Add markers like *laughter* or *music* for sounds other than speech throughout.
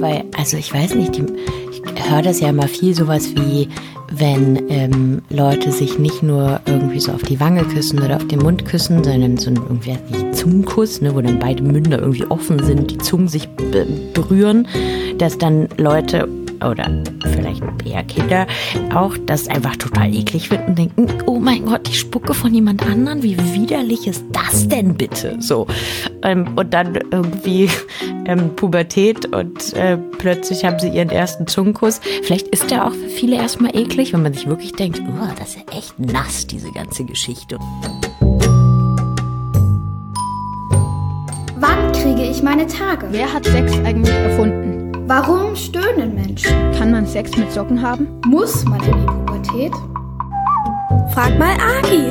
weil, also ich weiß nicht, die, ich höre das ja immer viel, sowas wie, wenn ähm, Leute sich nicht nur irgendwie so auf die Wange küssen oder auf den Mund küssen, sondern so ein irgendwie wie Zungenkuss, ne, wo dann beide Münder irgendwie offen sind, die Zungen sich berühren, dass dann Leute oder vielleicht eher Kinder auch das einfach total eklig finden und denken, oh mein Gott, ich spucke von jemand anderen, wie widerlich ist das denn bitte? So. Ähm, und dann irgendwie *laughs* ähm, Pubertät und äh, plötzlich haben sie ihren ersten Zungenkuss. Vielleicht ist der auch für viele erstmal eklig, wenn man sich wirklich denkt, oh, das ist ja echt nass, diese ganze Geschichte. Wann kriege ich meine Tage? Wer hat Sex eigentlich erfunden? Warum stöhnen Menschen? Kann man Sex mit Socken haben? Muss man in die Pubertät? Frag mal Agi.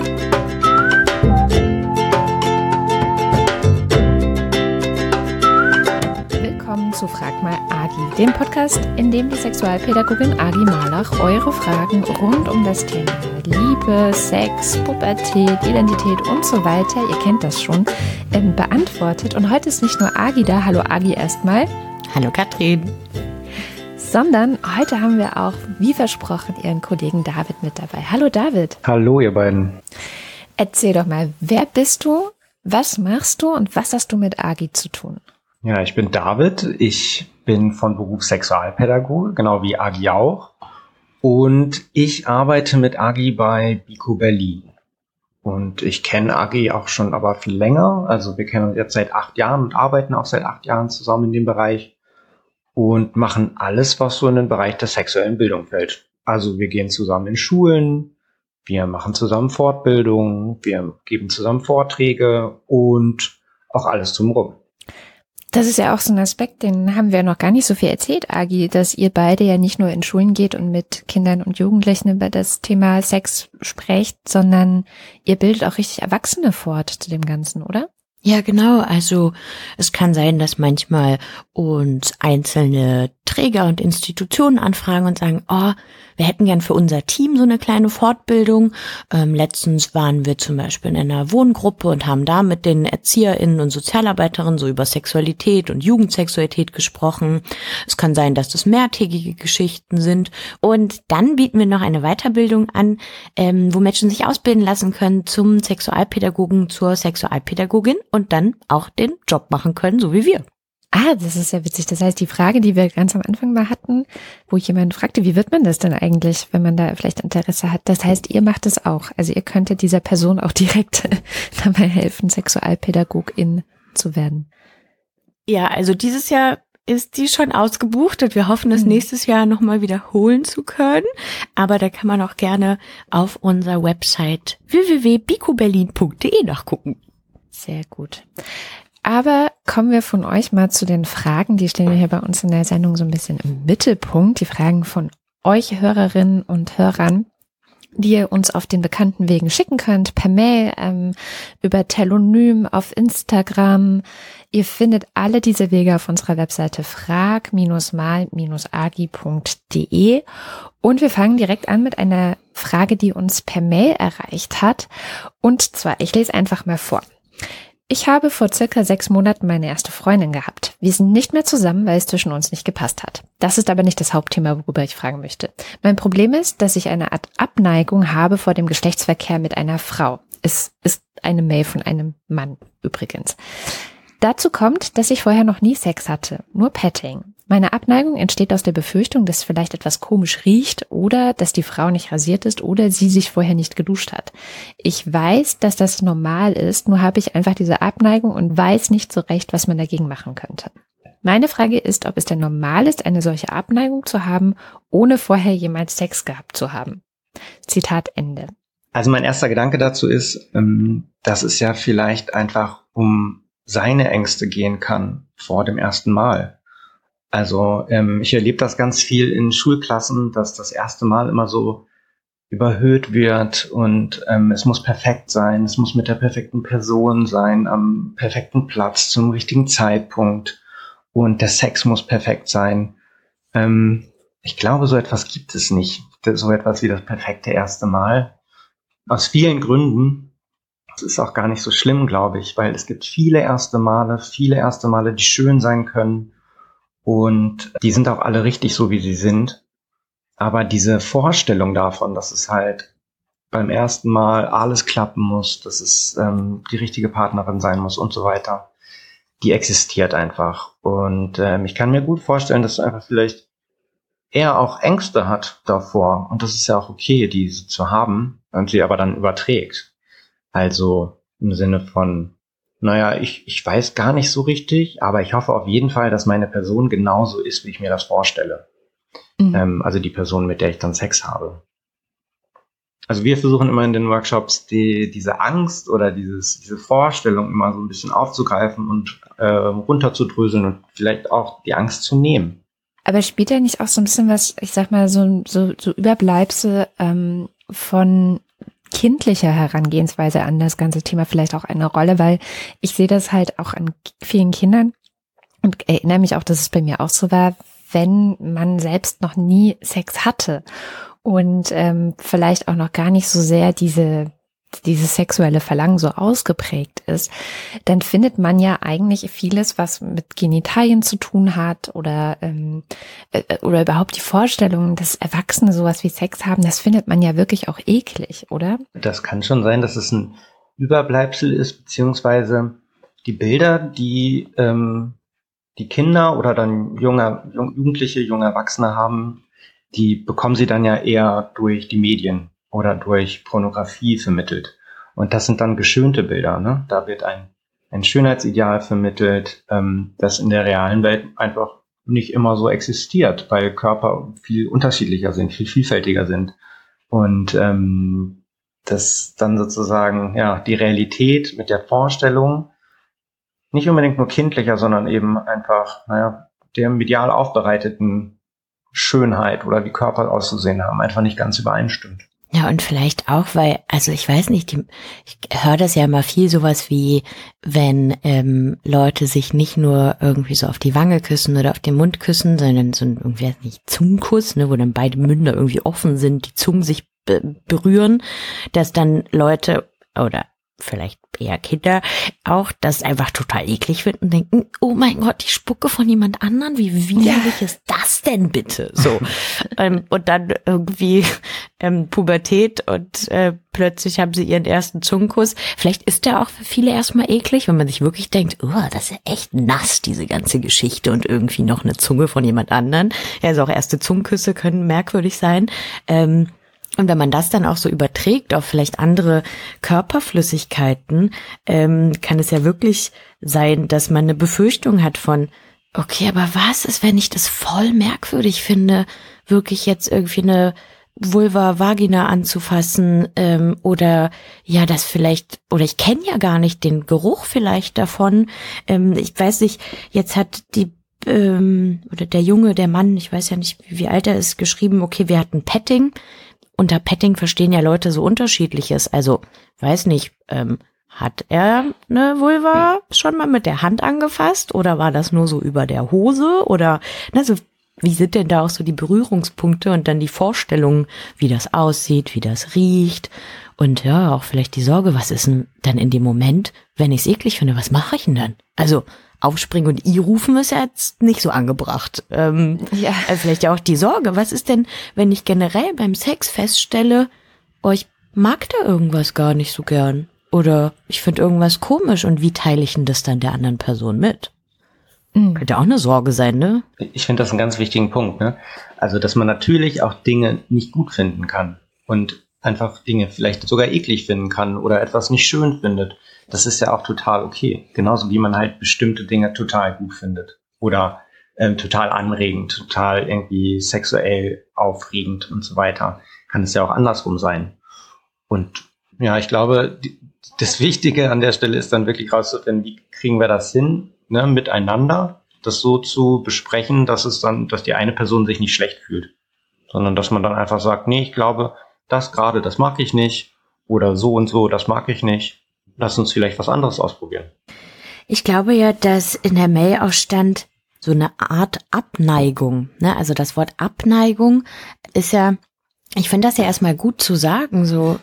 Willkommen zu Frag mal Agi, dem Podcast, in dem die Sexualpädagogin Agi Malach eure Fragen rund um das Thema Liebe, Sex, Pubertät, Identität und so weiter, ihr kennt das schon, ähm, beantwortet. Und heute ist nicht nur Agi da. Hallo Agi erstmal. Hallo Katrin. Sondern heute haben wir auch, wie versprochen, Ihren Kollegen David mit dabei. Hallo David. Hallo ihr beiden. Erzähl doch mal, wer bist du, was machst du und was hast du mit AGI zu tun? Ja, ich bin David. Ich bin von Beruf Sexualpädagoge, genau wie AGI auch. Und ich arbeite mit AGI bei Bico Berlin. Und ich kenne AGI auch schon aber viel länger. Also wir kennen uns jetzt seit acht Jahren und arbeiten auch seit acht Jahren zusammen in dem Bereich und machen alles, was so in den Bereich der sexuellen Bildung fällt. Also wir gehen zusammen in Schulen, wir machen zusammen Fortbildungen, wir geben zusammen Vorträge und auch alles drumherum. Das ist ja auch so ein Aspekt, den haben wir noch gar nicht so viel erzählt, Agi, dass ihr beide ja nicht nur in Schulen geht und mit Kindern und Jugendlichen über das Thema Sex sprecht, sondern ihr bildet auch richtig Erwachsene fort zu dem Ganzen, oder? Ja, genau. Also es kann sein, dass manchmal uns einzelne Träger und Institutionen anfragen und sagen, oh, wir hätten gern für unser Team so eine kleine Fortbildung. Ähm, letztens waren wir zum Beispiel in einer Wohngruppe und haben da mit den ErzieherInnen und Sozialarbeiterinnen so über Sexualität und Jugendsexualität gesprochen. Es kann sein, dass das mehrtägige Geschichten sind. Und dann bieten wir noch eine Weiterbildung an, ähm, wo Menschen sich ausbilden lassen können zum Sexualpädagogen, zur Sexualpädagogin und dann auch den Job machen können, so wie wir. Ah, das ist ja witzig. Das heißt, die Frage, die wir ganz am Anfang mal hatten, wo jemand fragte, wie wird man das denn eigentlich, wenn man da vielleicht Interesse hat? Das heißt, ihr macht es auch. Also ihr könntet dieser Person auch direkt *laughs* dabei helfen, Sexualpädagogin zu werden. Ja, also dieses Jahr ist die schon ausgebucht und wir hoffen, das mhm. nächstes Jahr nochmal wiederholen zu können. Aber da kann man auch gerne auf unserer Website www.bicoberlin.de nachgucken. Sehr gut. Aber kommen wir von euch mal zu den Fragen, die stehen hier bei uns in der Sendung so ein bisschen im Mittelpunkt. Die Fragen von euch Hörerinnen und Hörern, die ihr uns auf den bekannten Wegen schicken könnt, per Mail, ähm, über Telonym, auf Instagram. Ihr findet alle diese Wege auf unserer Webseite frag-mal-agi.de. Und wir fangen direkt an mit einer Frage, die uns per Mail erreicht hat. Und zwar, ich lese einfach mal vor. Ich habe vor circa sechs Monaten meine erste Freundin gehabt. Wir sind nicht mehr zusammen, weil es zwischen uns nicht gepasst hat. Das ist aber nicht das Hauptthema, worüber ich fragen möchte. Mein Problem ist, dass ich eine Art Abneigung habe vor dem Geschlechtsverkehr mit einer Frau. Es ist eine Mail von einem Mann übrigens. Dazu kommt, dass ich vorher noch nie Sex hatte, nur Petting. Meine Abneigung entsteht aus der Befürchtung, dass vielleicht etwas komisch riecht oder dass die Frau nicht rasiert ist oder sie sich vorher nicht geduscht hat. Ich weiß, dass das normal ist, nur habe ich einfach diese Abneigung und weiß nicht so recht, was man dagegen machen könnte. Meine Frage ist, ob es denn normal ist, eine solche Abneigung zu haben, ohne vorher jemals Sex gehabt zu haben. Zitat Ende. Also mein erster Gedanke dazu ist, ähm, dass es ja vielleicht einfach um seine Ängste gehen kann vor dem ersten Mal. Also ähm, ich erlebe das ganz viel in Schulklassen, dass das erste Mal immer so überhöht wird und ähm, es muss perfekt sein, es muss mit der perfekten Person sein, am perfekten Platz, zum richtigen Zeitpunkt und der Sex muss perfekt sein. Ähm, ich glaube, so etwas gibt es nicht, so etwas wie das perfekte erste Mal. Aus vielen Gründen. Das ist auch gar nicht so schlimm, glaube ich, weil es gibt viele erste Male, viele erste Male, die schön sein können Und die sind auch alle richtig so, wie sie sind. Aber diese Vorstellung davon, dass es halt beim ersten Mal alles klappen muss, dass es ähm, die richtige Partnerin sein muss und so weiter, die existiert einfach. Und ähm, ich kann mir gut vorstellen, dass einfach vielleicht eher auch Ängste hat davor. Und das ist ja auch okay, diese zu haben und sie aber dann überträgt. Also im Sinne von, naja, ich, ich weiß gar nicht so richtig, aber ich hoffe auf jeden Fall, dass meine Person genauso ist, wie ich mir das vorstelle. Mhm. Ähm, also die Person, mit der ich dann Sex habe. Also wir versuchen immer in den Workshops die, diese Angst oder dieses, diese Vorstellung immer so ein bisschen aufzugreifen und äh, runterzudröseln und vielleicht auch die Angst zu nehmen. Aber spielt ja nicht auch so ein bisschen was, ich sag mal, so, so, so Überbleibsel ähm, von kindlicher Herangehensweise an das ganze Thema vielleicht auch eine Rolle, weil ich sehe das halt auch an vielen Kindern und erinnere mich auch, dass es bei mir auch so war, wenn man selbst noch nie Sex hatte und ähm, vielleicht auch noch gar nicht so sehr diese dieses sexuelle Verlangen so ausgeprägt ist, dann findet man ja eigentlich vieles, was mit Genitalien zu tun hat oder ähm, äh, oder überhaupt die Vorstellung, dass Erwachsene sowas wie Sex haben, das findet man ja wirklich auch eklig, oder? Das kann schon sein, dass es ein Überbleibsel ist, beziehungsweise die Bilder, die ähm, die Kinder oder dann junge, Jugendliche, junge Erwachsene haben, die bekommen sie dann ja eher durch die Medien oder durch Pornografie vermittelt. Und das sind dann geschönte Bilder. Ne? Da wird ein, ein Schönheitsideal vermittelt, ähm, das in der realen Welt einfach nicht immer so existiert, weil Körper viel unterschiedlicher sind, viel vielfältiger sind. Und ähm, das dann sozusagen ja die Realität mit der Vorstellung nicht unbedingt nur kindlicher, sondern eben einfach, naja, der medial aufbereiteten Schönheit oder wie Körper auszusehen haben, einfach nicht ganz übereinstimmt. Ja, und vielleicht auch, weil, also ich weiß nicht, die, ich höre das ja immer viel sowas wie, wenn ähm, Leute sich nicht nur irgendwie so auf die Wange küssen oder auf den Mund küssen, sondern so ein irgendwie nicht Zungenkuss, ne, wo dann beide Münder irgendwie offen sind, die Zungen sich berühren, dass dann Leute oder vielleicht eher Kinder auch das einfach total eklig finden und denken, oh mein Gott, die Spucke von jemand anderen, wie widerlich ja. ist das denn bitte? So. *laughs* ähm, und dann irgendwie ähm, Pubertät und äh, plötzlich haben sie ihren ersten Zungenkuss. Vielleicht ist der auch für viele erstmal eklig, wenn man sich wirklich denkt, oh, das ist ja echt nass, diese ganze Geschichte und irgendwie noch eine Zunge von jemand anderen. Also auch erste Zungenküsse können merkwürdig sein. Ähm, und wenn man das dann auch so überträgt auf vielleicht andere Körperflüssigkeiten, ähm, kann es ja wirklich sein, dass man eine Befürchtung hat von, okay, aber was ist, wenn ich das voll merkwürdig finde, wirklich jetzt irgendwie eine Vulva, Vagina anzufassen ähm, oder ja, das vielleicht, oder ich kenne ja gar nicht den Geruch vielleicht davon. Ähm, ich weiß nicht, jetzt hat die ähm, oder der Junge, der Mann, ich weiß ja nicht, wie alt er ist, geschrieben, okay, wir hatten Petting unter Petting verstehen ja Leute so unterschiedliches. Also, weiß nicht, ähm, hat er eine Vulva schon mal mit der Hand angefasst oder war das nur so über der Hose oder, ne, so, wie sind denn da auch so die Berührungspunkte und dann die Vorstellungen, wie das aussieht, wie das riecht und ja, auch vielleicht die Sorge, was ist denn dann in dem Moment, wenn ich es eklig finde, was mache ich denn dann? Also, aufspringen und I rufen ist ja jetzt nicht so angebracht. Ähm, ja. Also vielleicht ja auch die Sorge, was ist denn, wenn ich generell beim Sex feststelle, oh, ich mag da irgendwas gar nicht so gern. Oder ich finde irgendwas komisch und wie teile ich denn das dann der anderen Person mit? Mhm. Könnte auch eine Sorge sein, ne? Ich finde das einen ganz wichtigen Punkt, ne? Also, dass man natürlich auch Dinge nicht gut finden kann und einfach Dinge vielleicht sogar eklig finden kann oder etwas nicht schön findet. Das ist ja auch total okay. Genauso wie man halt bestimmte Dinge total gut findet oder ähm, total anregend, total irgendwie sexuell aufregend und so weiter. Kann es ja auch andersrum sein. Und ja, ich glaube, die, das Wichtige an der Stelle ist dann wirklich rauszufinden, wie kriegen wir das hin, ne, miteinander, das so zu besprechen, dass es dann, dass die eine Person sich nicht schlecht fühlt, sondern dass man dann einfach sagt, nee, ich glaube, das gerade, das mag ich nicht, oder so und so, das mag ich nicht lass uns vielleicht was anderes ausprobieren. Ich glaube ja, dass in der Mail auch stand, so eine Art Abneigung. Ne? Also das Wort Abneigung ist ja, ich finde das ja erstmal gut zu sagen, so,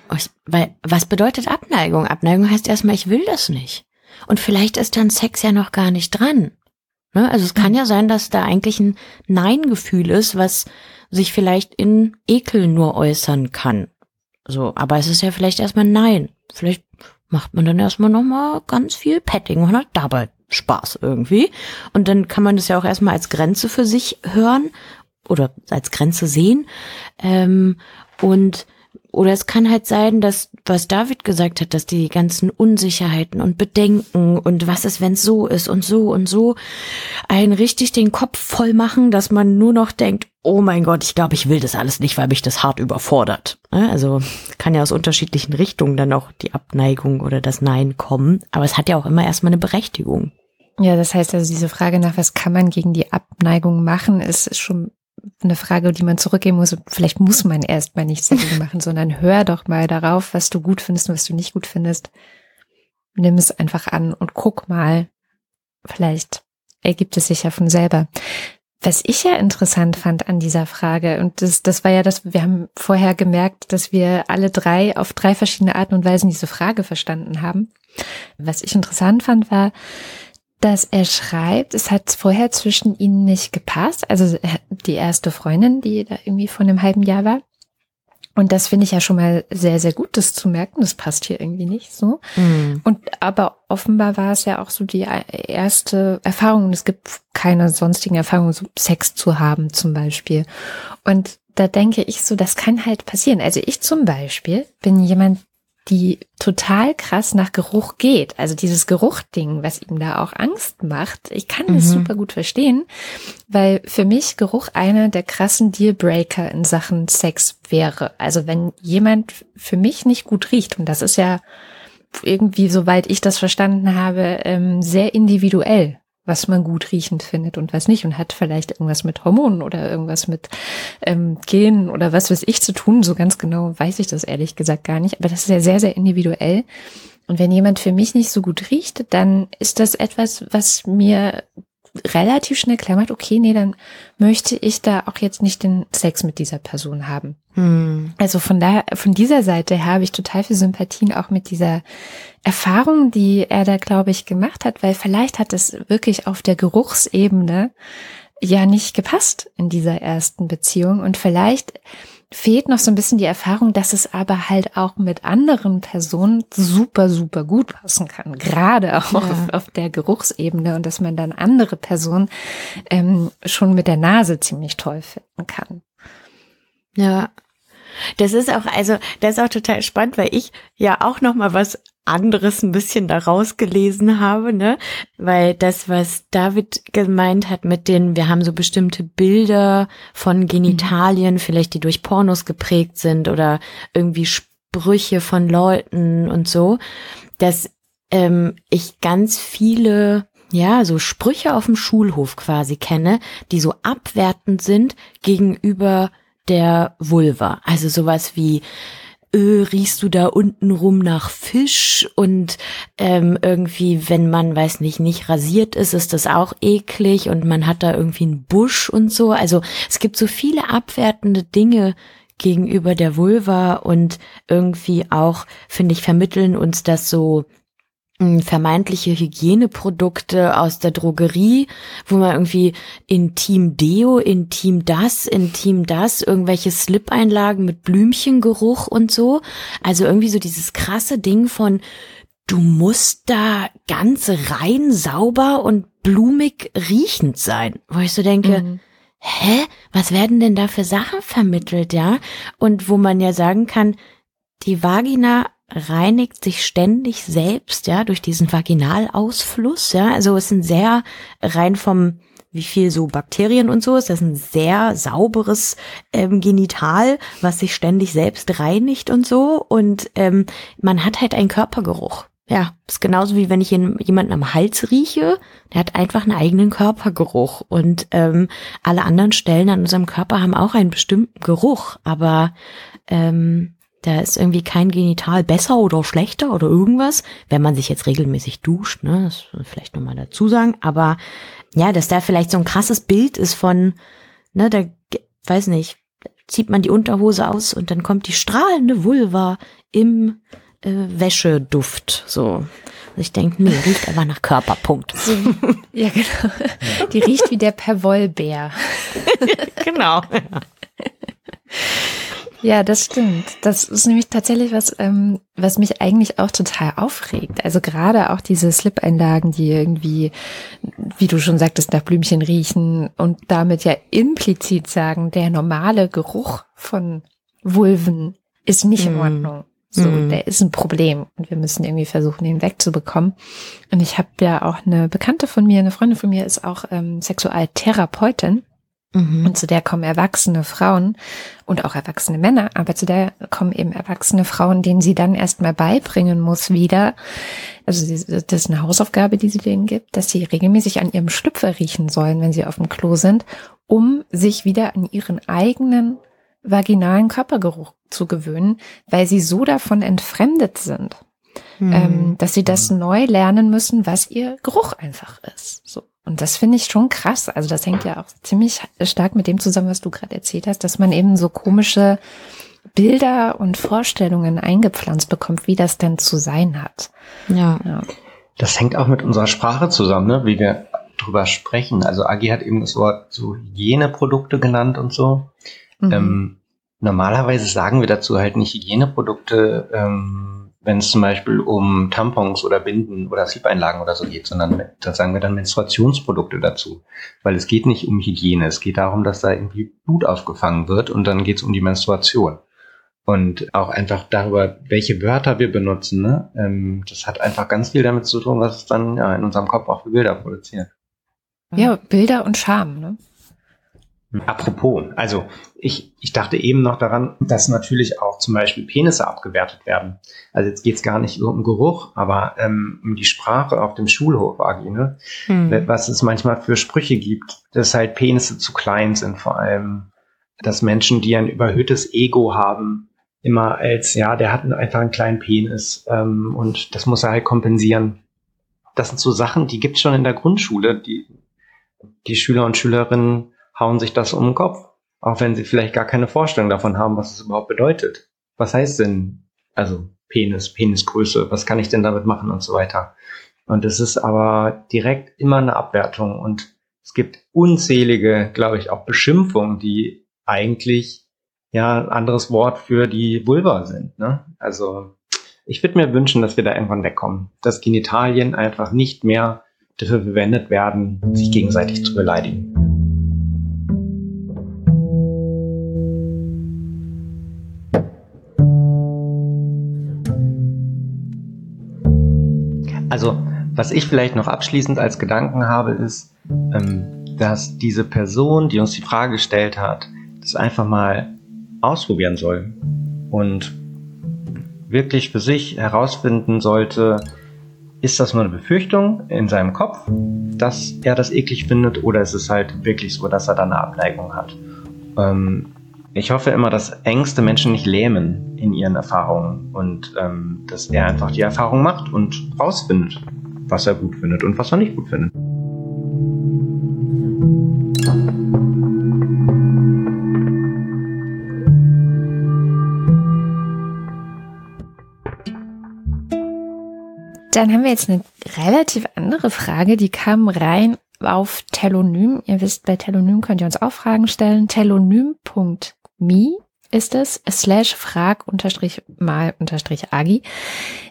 weil was bedeutet Abneigung? Abneigung heißt erstmal, ich will das nicht. Und vielleicht ist dann Sex ja noch gar nicht dran. Ne? Also es kann ja sein, dass da eigentlich ein Nein-Gefühl ist, was sich vielleicht in Ekel nur äußern kann. So, aber es ist ja vielleicht erstmal Nein. Vielleicht macht man dann erstmal nochmal ganz viel Petting und hat dabei Spaß irgendwie. Und dann kann man das ja auch erstmal als Grenze für sich hören oder als Grenze sehen. Ähm, und oder es kann halt sein, dass, was David gesagt hat, dass die ganzen Unsicherheiten und Bedenken und was ist, wenn es so ist und so und so einen richtig den Kopf voll machen, dass man nur noch denkt, oh mein Gott, ich glaube, ich will das alles nicht, weil mich das hart überfordert. Also kann ja aus unterschiedlichen Richtungen dann auch die Abneigung oder das Nein kommen. Aber es hat ja auch immer erstmal eine Berechtigung. Ja, das heißt also, diese Frage nach, was kann man gegen die Abneigung machen, ist schon eine Frage, die man zurückgeben muss. Vielleicht muss man erst mal nichts dagegen machen, sondern hör doch mal darauf, was du gut findest und was du nicht gut findest. Nimm es einfach an und guck mal. Vielleicht ergibt es sich ja von selber. Was ich ja interessant fand an dieser Frage, und das, das war ja das, wir haben vorher gemerkt, dass wir alle drei auf drei verschiedene Arten und Weisen diese Frage verstanden haben. Was ich interessant fand, war, dass er schreibt, es hat vorher zwischen ihnen nicht gepasst. Also die erste Freundin, die da irgendwie vor einem halben Jahr war. Und das finde ich ja schon mal sehr, sehr gut, das zu merken. Das passt hier irgendwie nicht so. Mhm. Und aber offenbar war es ja auch so die erste Erfahrung. Und es gibt keine sonstigen Erfahrungen, so Sex zu haben zum Beispiel. Und da denke ich so, das kann halt passieren. Also ich zum Beispiel bin jemand, die total krass nach Geruch geht. Also dieses Geruchding, was ihm da auch Angst macht. Ich kann das mhm. super gut verstehen, weil für mich Geruch einer der krassen Dealbreaker in Sachen Sex wäre. Also wenn jemand für mich nicht gut riecht, und das ist ja irgendwie, soweit ich das verstanden habe, ähm, sehr individuell was man gut riechend findet und was nicht und hat vielleicht irgendwas mit Hormonen oder irgendwas mit ähm, Genen oder was weiß ich zu tun. So ganz genau weiß ich das ehrlich gesagt gar nicht, aber das ist ja sehr, sehr individuell. Und wenn jemand für mich nicht so gut riecht, dann ist das etwas, was mir relativ schnell klammert, okay, nee, dann möchte ich da auch jetzt nicht den Sex mit dieser Person haben. Hm. Also von daher, von dieser Seite her habe ich total viel Sympathien auch mit dieser Erfahrung, die er da, glaube ich, gemacht hat, weil vielleicht hat es wirklich auf der Geruchsebene ja nicht gepasst in dieser ersten Beziehung und vielleicht fehlt noch so ein bisschen die Erfahrung, dass es aber halt auch mit anderen Personen super, super gut passen kann. Gerade auch ja. auf, auf, der Geruchsebene und dass man dann andere Personen ähm, schon mit der Nase ziemlich toll finden kann. Ja. Das ist auch, also, das ist auch total spannend, weil ich ja auch noch mal was anderes ein bisschen daraus gelesen habe, ne? Weil das, was David gemeint hat mit den, wir haben so bestimmte Bilder von Genitalien, mhm. vielleicht die durch Pornos geprägt sind oder irgendwie Sprüche von Leuten und so, dass ähm, ich ganz viele ja, so Sprüche auf dem Schulhof quasi kenne, die so abwertend sind gegenüber der Vulva. Also sowas wie, äh, riechst du da unten rum nach Fisch und ähm, irgendwie, wenn man, weiß nicht, nicht rasiert ist, ist das auch eklig und man hat da irgendwie einen Busch und so. Also es gibt so viele abwertende Dinge gegenüber der Vulva und irgendwie auch, finde ich, vermitteln uns das so vermeintliche Hygieneprodukte aus der Drogerie, wo man irgendwie Intim Deo, Intim das, Intim das, irgendwelche Slip-Einlagen mit Blümchengeruch und so. Also irgendwie so dieses krasse Ding von du musst da ganz rein, sauber und blumig riechend sein, wo ich so denke, mhm. hä, was werden denn da für Sachen vermittelt, ja? Und wo man ja sagen kann, die Vagina reinigt sich ständig selbst, ja, durch diesen Vaginalausfluss, ja. Also es sind sehr rein vom wie viel so Bakterien und so ist. Das ist ein sehr sauberes ähm, Genital, was sich ständig selbst reinigt und so. Und ähm, man hat halt einen Körpergeruch. Ja, ist genauso wie wenn ich jemanden am Hals rieche, der hat einfach einen eigenen Körpergeruch. Und ähm, alle anderen Stellen an unserem Körper haben auch einen bestimmten Geruch. Aber ähm, da ist irgendwie kein Genital besser oder schlechter oder irgendwas, wenn man sich jetzt regelmäßig duscht, ne, das vielleicht nochmal dazu sagen, aber ja, dass da vielleicht so ein krasses Bild ist von, ne, da, weiß nicht, zieht man die Unterhose aus und dann kommt die strahlende Vulva im äh, Wäscheduft, so. Also ich denke, nee, riecht aber nach Körperpunkt. *laughs* So, ja, genau. Die riecht wie der Perwollbär. *laughs* genau. Ja, *laughs* das stimmt. Das ist nämlich tatsächlich was, ähm, was mich eigentlich auch total aufregt. Also gerade auch diese Slip-Einlagen, die irgendwie, wie du schon sagtest, nach Blümchen riechen und damit ja implizit sagen, der normale Geruch von Vulven ist nicht in Mm. Ordnung. So, Mm. der ist ein Problem und wir müssen irgendwie versuchen, ihn wegzubekommen. Und ich habe ja auch eine Bekannte von mir, eine Freundin von mir ist auch ähm, Sexualtherapeutin. Mhm. Und zu der kommen erwachsene Frauen und auch erwachsene Männer, aber zu der kommen eben erwachsene Frauen, denen sie dann erstmal beibringen muss wieder. Also das ist eine Hausaufgabe, die sie denen gibt, dass sie regelmäßig an ihrem Schlüpfer riechen sollen, wenn sie auf dem Klo sind, um sich wieder an ihren eigenen vaginalen Körpergeruch zu gewöhnen, weil sie so davon entfremdet sind Mhm. ähm, dass sie das neu lernen müssen, was ihr Geruch einfach ist. So. Und das finde ich schon krass. Also das hängt ja auch ziemlich stark mit dem zusammen, was du gerade erzählt hast, dass man eben so komische Bilder und Vorstellungen eingepflanzt bekommt, wie das denn zu sein hat. ja. Ja. Das hängt auch mit unserer Sprache zusammen, ne? wie wir drüber sprechen. Also Agi hat eben das Wort so Hygieneprodukte genannt und so. Mhm. Ähm, normalerweise sagen wir dazu halt nicht Hygieneprodukte, ähm, wenn es zum Beispiel um Tampons oder Binden oder Slip-Einlagen oder so geht, sondern da sagen wir dann Menstruationsprodukte dazu. Weil es geht nicht um Hygiene, es geht darum, dass da irgendwie Blut aufgefangen wird und dann geht es um die Menstruation. Und auch einfach darüber, welche Wörter wir benutzen. Ne? Ähm, das hat einfach ganz viel damit zu tun, was es dann ja, in unserem Kopf auch für Bilder produziert. ja, Bilder und Scham. Ne? Apropos, also ich, ich dachte eben noch daran, dass natürlich auch zum Beispiel Penisse abgewertet werden. Also jetzt geht's gar nicht um Geruch, aber ähm, um die Sprache auf dem Schulhof, Agi, ne? Mhm. was es manchmal für Sprüche gibt, dass halt Penisse zu klein sind vor allem, dass Menschen, die ein überhöhtes Ego haben, immer als, ja, der hat einfach einen kleinen Penis ähm, und das muss er halt kompensieren. Das sind so Sachen, die gibt's schon in der Grundschule. Die, die Schüler und Schülerinnen hauen sich das um den Kopf, auch wenn sie vielleicht gar keine Vorstellung davon haben, was es überhaupt bedeutet. Was heißt denn, also Penis, Penisgröße, was kann ich denn damit machen und so weiter. Und es ist aber direkt immer eine Abwertung und es gibt unzählige, glaube ich, auch Beschimpfungen, die eigentlich ja ein anderes Wort für die Vulva sind. Ne? Also ich würde mir wünschen, dass wir da irgendwann wegkommen, dass Genitalien einfach nicht mehr dafür verwendet werden, sich gegenseitig zu beleidigen. Also, was ich vielleicht noch abschließend als Gedanken habe, ist, ähm, dass diese Person, die uns die Frage gestellt hat, das einfach mal ausprobieren soll und wirklich für sich herausfinden sollte, ist das nur eine Befürchtung in seinem Kopf, dass er das eklig findet, oder ist es halt wirklich so, dass er da eine Abneigung hat? Ähm, ich hoffe immer, dass Ängste Menschen nicht lähmen in ihren Erfahrungen und ähm, dass er einfach die Erfahrung macht und rausfindet, was er gut findet und was er nicht gut findet. Dann haben wir jetzt eine relativ andere Frage, die kam rein auf Telonym. Ihr wisst, bei Telonym könnt ihr uns auch Fragen stellen. Telonym.me ist es, slash frag unterstrich mal unterstrich agi.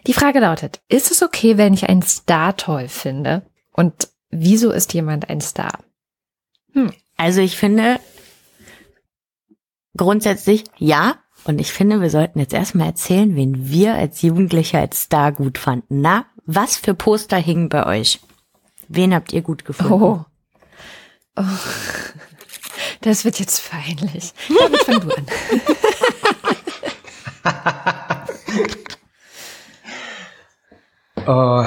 Die Frage lautet, ist es okay, wenn ich einen Star toll finde? Und wieso ist jemand ein Star? Also ich finde grundsätzlich ja. Und ich finde, wir sollten jetzt erstmal erzählen, wen wir als Jugendliche als Star gut fanden. Na, was für Poster hingen bei euch? Wen habt ihr gut gefunden? Oh. oh. Das wird jetzt peinlich. Damit fang du an. *laughs* Oh,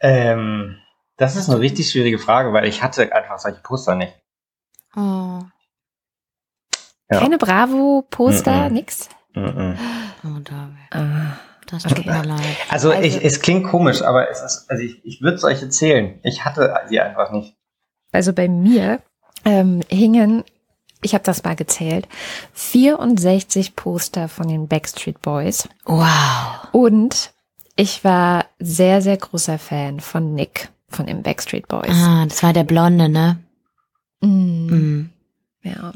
ähm, das ist eine richtig schwierige Frage, weil ich hatte einfach solche Poster nicht. Oh, Ja. Keine Bravo-Poster, Mhm. nix. Mhm. oh David, Ah. das tut mir leid. Also, Also- ich, es klingt komisch, aber es ist, also ich, ich würde es euch erzählen. Ich hatte sie einfach nicht. Also bei mir ähm, hingen, ich habe das mal gezählt, 64 Poster von den Backstreet Boys Wow. und Ich war sehr, sehr großer Fan von Nick von den Backstreet Boys. Ah, das war der Blonde, ne? Mm, Mhm. Ja.